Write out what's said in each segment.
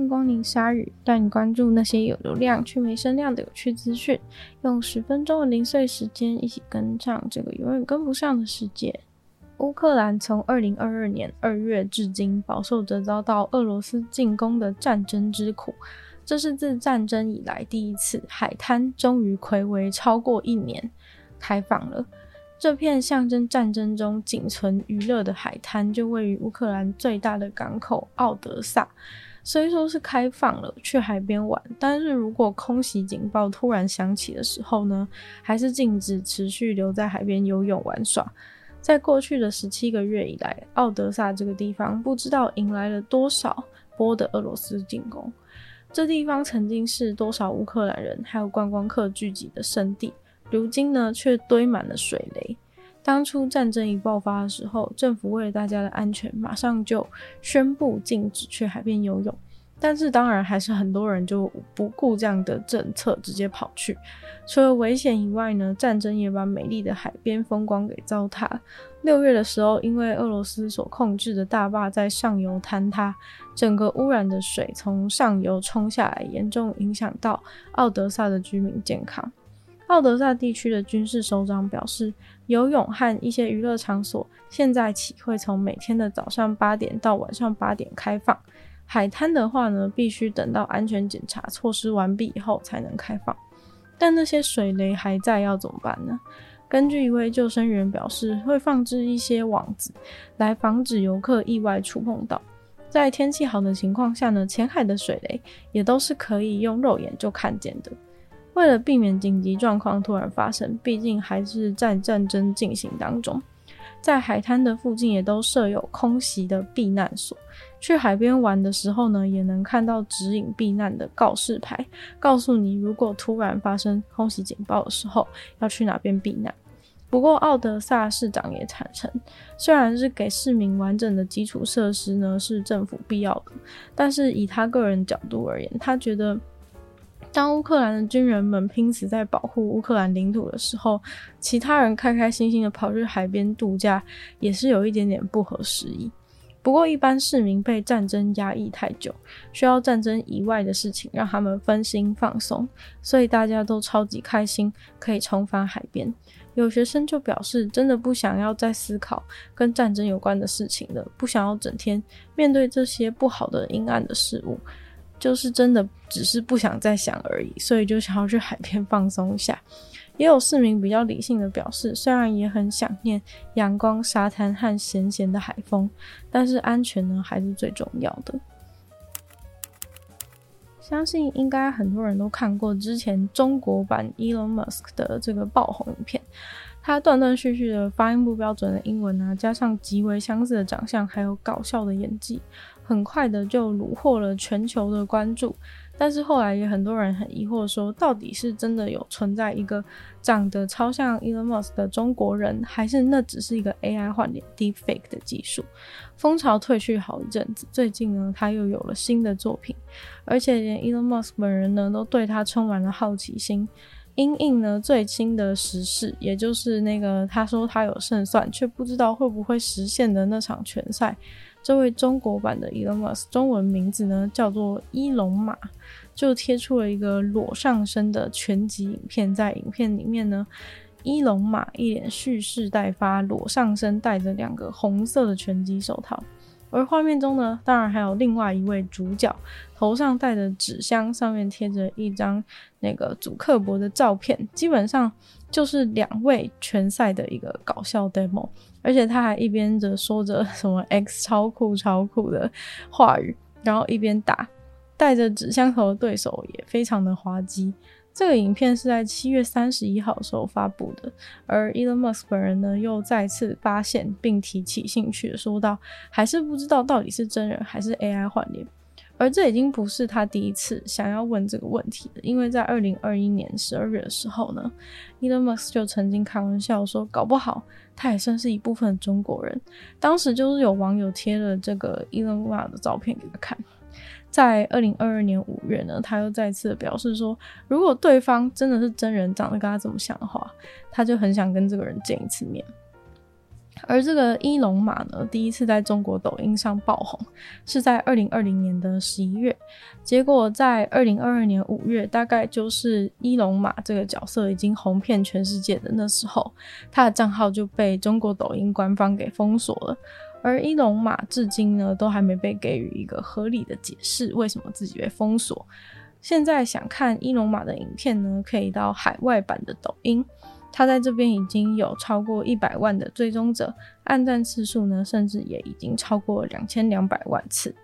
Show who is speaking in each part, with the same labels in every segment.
Speaker 1: 迎光临鲨鱼，带你关注那些有流量却没声量的有趣资讯。用十分钟的零碎时间，一起跟上这个永远跟不上的世界。乌克兰从二零二二年二月至今，饱受着遭到俄罗斯进攻的战争之苦。这是自战争以来第一次，海滩终于睽违超过一年开放了。这片象征战争中仅存娱乐的海滩，就位于乌克兰最大的港口奥德萨。虽说是开放了去海边玩，但是如果空袭警报突然响起的时候呢，还是禁止持续留在海边游泳玩耍。在过去的十七个月以来，奥德萨这个地方不知道迎来了多少波的俄罗斯进攻。这地方曾经是多少乌克兰人还有观光客聚集的圣地。如今呢，却堆满了水雷。当初战争一爆发的时候，政府为了大家的安全，马上就宣布禁止去海边游泳。但是，当然还是很多人就不顾这样的政策，直接跑去。除了危险以外呢，战争也把美丽的海边风光给糟蹋。六月的时候，因为俄罗斯所控制的大坝在上游坍塌，整个污染的水从上游冲下来，严重影响到奥德萨的居民健康。奥德萨地区的军事首长表示，游泳和一些娱乐场所现在起会从每天的早上八点到晚上八点开放。海滩的话呢，必须等到安全检查措施完毕以后才能开放。但那些水雷还在，要怎么办呢？根据一位救生员表示，会放置一些网子来防止游客意外触碰到。在天气好的情况下呢，浅海的水雷也都是可以用肉眼就看见的。为了避免紧急状况突然发生，毕竟还是在战争进行当中，在海滩的附近也都设有空袭的避难所。去海边玩的时候呢，也能看到指引避难的告示牌，告诉你如果突然发生空袭警报的时候，要去哪边避难。不过，奥德萨市长也坦承，虽然是给市民完整的基础设施呢，是政府必要的，但是以他个人角度而言，他觉得。当乌克兰的军人们拼死在保护乌克兰领土的时候，其他人开开心心的跑去海边度假，也是有一点点不合时宜。不过，一般市民被战争压抑太久，需要战争以外的事情让他们分心放松，所以大家都超级开心，可以重返海边。有学生就表示，真的不想要再思考跟战争有关的事情了，不想要整天面对这些不好的阴暗的事物。就是真的只是不想再想而已，所以就想要去海边放松一下。也有市民比较理性的表示，虽然也很想念阳光、沙滩和咸咸的海风，但是安全呢还是最重要的。相信应该很多人都看过之前中国版 Elon Musk 的这个爆红影片，他断断续续的发音不标准的英文啊，加上极为相似的长相，还有搞笑的演技。很快的就虏获了全球的关注，但是后来也很多人很疑惑说，到底是真的有存在一个长得超像 Elon Musk 的中国人，还是那只是一个 AI 换脸 Deepfake 的技术？风潮退去好一阵子，最近呢，他又有了新的作品，而且连 Elon Musk 本人呢，都对他充满了好奇心。因应呢最新的时事，也就是那个他说他有胜算，却不知道会不会实现的那场拳赛。这位中国版的 Elon Musk，中文名字呢叫做伊隆马，就贴出了一个裸上身的拳击影片。在影片里面呢，伊隆马一脸蓄势待发，裸上身戴着两个红色的拳击手套。而画面中呢，当然还有另外一位主角，头上戴着纸箱，上面贴着一张那个主克伯的照片，基本上就是两位拳赛的一个搞笑 demo。而且他还一边着说着什么 X 超酷超酷的话语，然后一边打，戴着纸箱头的对手也非常的滑稽。这个影片是在七月三十一号的时候发布的，而 Elon Musk 本人呢又再次发现并提起兴趣说道，还是不知道到底是真人还是 AI 换脸。而这已经不是他第一次想要问这个问题了，因为在二零二一年十二月的时候呢，Elon Musk 就曾经开玩笑说，搞不好他也算是一部分中国人。当时就是有网友贴了这个 Elon Musk 的照片给他看。在二零二二年五月呢，他又再次表示说，如果对方真的是真人，长得跟他这么像的话，他就很想跟这个人见一次面。而这个伊隆马呢，第一次在中国抖音上爆红，是在二零二零年的十一月。结果在二零二二年五月，大概就是伊隆马这个角色已经红遍全世界的那时候，他的账号就被中国抖音官方给封锁了。而伊隆马至今呢，都还没被给予一个合理的解释，为什么自己被封锁。现在想看伊隆马的影片呢，可以到海外版的抖音。他在这边已经有超过一百万的追踪者，按赞次数呢，甚至也已经超过两千两百万次。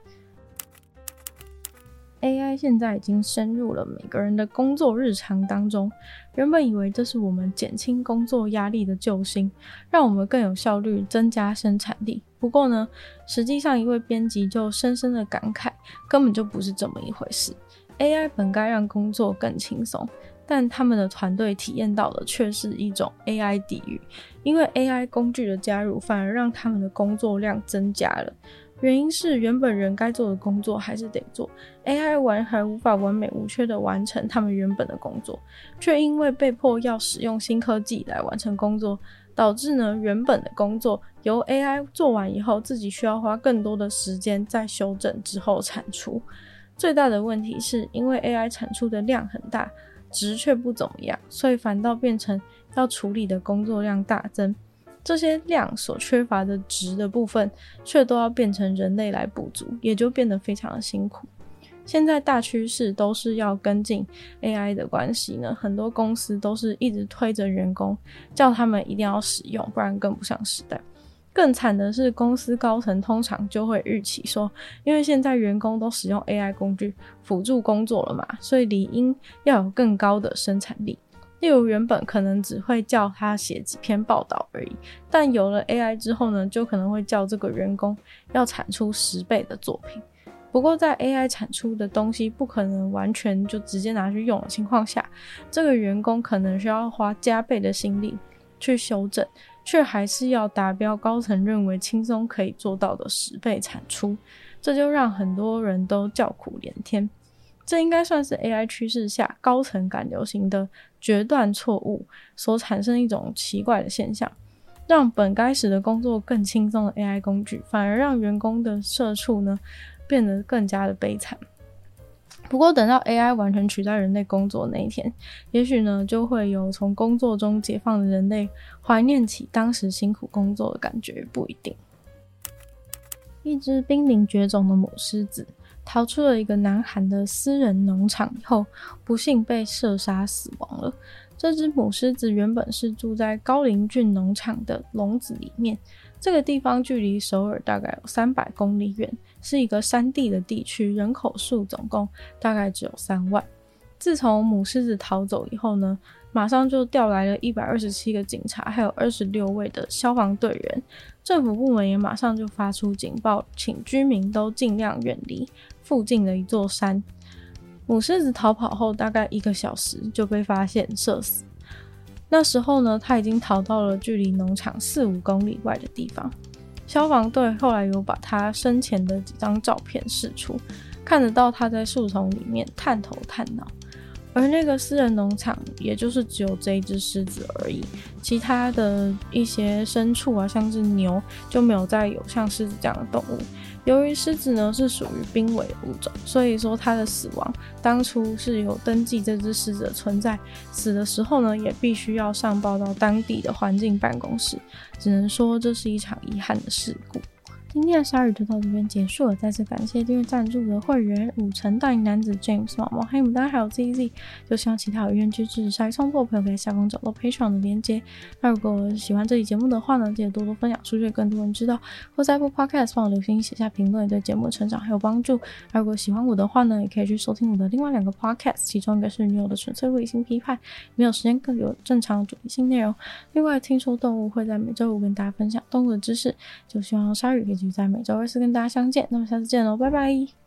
Speaker 1: AI 现在已经深入了每个人的工作日常当中。原本以为这是我们减轻工作压力的救星，让我们更有效率，增加生产力。不过呢，实际上一位编辑就深深的感慨，根本就不是这么一回事。AI 本该让工作更轻松。但他们的团队体验到的却是一种 AI 地狱，因为 AI 工具的加入反而让他们的工作量增加了。原因是原本人该做的工作还是得做，AI 完还无法完美无缺的完成他们原本的工作，却因为被迫要使用新科技来完成工作，导致呢原本的工作由 AI 做完以后，自己需要花更多的时间在修正之后产出。最大的问题是因为 AI 产出的量很大。值却不怎么样，所以反倒变成要处理的工作量大增，这些量所缺乏的值的部分，却都要变成人类来补足，也就变得非常的辛苦。现在大趋势都是要跟进 AI 的关系呢，很多公司都是一直推着员工，叫他们一定要使用，不然跟不上时代。更惨的是，公司高层通常就会预期说，因为现在员工都使用 AI 工具辅助工作了嘛，所以理应要有更高的生产力。例如，原本可能只会叫他写几篇报道而已，但有了 AI 之后呢，就可能会叫这个员工要产出十倍的作品。不过，在 AI 产出的东西不可能完全就直接拿去用的情况下，这个员工可能需要花加倍的心力去修正。却还是要达标，高层认为轻松可以做到的十倍产出，这就让很多人都叫苦连天。这应该算是 AI 趋势下高层感流行的决断错误所产生一种奇怪的现象，让本该使得工作更轻松的 AI 工具，反而让员工的社畜呢变得更加的悲惨。不过，等到 AI 完全取代人类工作那一天，也许呢，就会有从工作中解放的人类怀念起当时辛苦工作的感觉，不一定。一只濒临绝种的母狮子逃出了一个南韩的私人农场以后，不幸被射杀死亡了。这只母狮子原本是住在高陵郡农场的笼子里面。这个地方距离首尔大概有三百公里远，是一个山地的地区，人口数总共大概只有三万。自从母狮子逃走以后呢，马上就调来了一百二十七个警察，还有二十六位的消防队员，政府部门也马上就发出警报，请居民都尽量远离附近的一座山。母狮子逃跑后大概一个小时就被发现射死。那时候呢，他已经逃到了距离农场四五公里外的地方。消防队后来有把他生前的几张照片释出，看得到他在树丛里面探头探脑。而那个私人农场，也就是只有这一只狮子而已，其他的一些牲畜啊，像是牛，就没有再有像狮子这样的动物。由于狮子呢是属于濒危物种，所以说它的死亡当初是有登记这只狮子的存在，死的时候呢也必须要上报到当地的环境办公室，只能说这是一场遗憾的事故。今天的鲨鱼就到这边结束了，再次感谢订阅赞助的会员五成大龄男子 James、毛毛黑牡丹还有 ZZ，就希望其他有愿支持鲨鱼创作的朋友可以在下方找到 Patreon 的链接。那如果喜欢这期节目的话呢，记得多多分享出去，更多人知道。或在播 Podcast，帮我留心写下评论，对节目成长还有帮助。那如果喜欢我的话呢，也可以去收听我的另外两个 Podcast，其中一个是女友的纯粹理性批判，没有时间更有正常主题性内容。另外，听说动物会在每周五跟大家分享动物的知识，就希望鲨鱼可以。在每周二四跟大家相见，那么下次见喽，拜拜。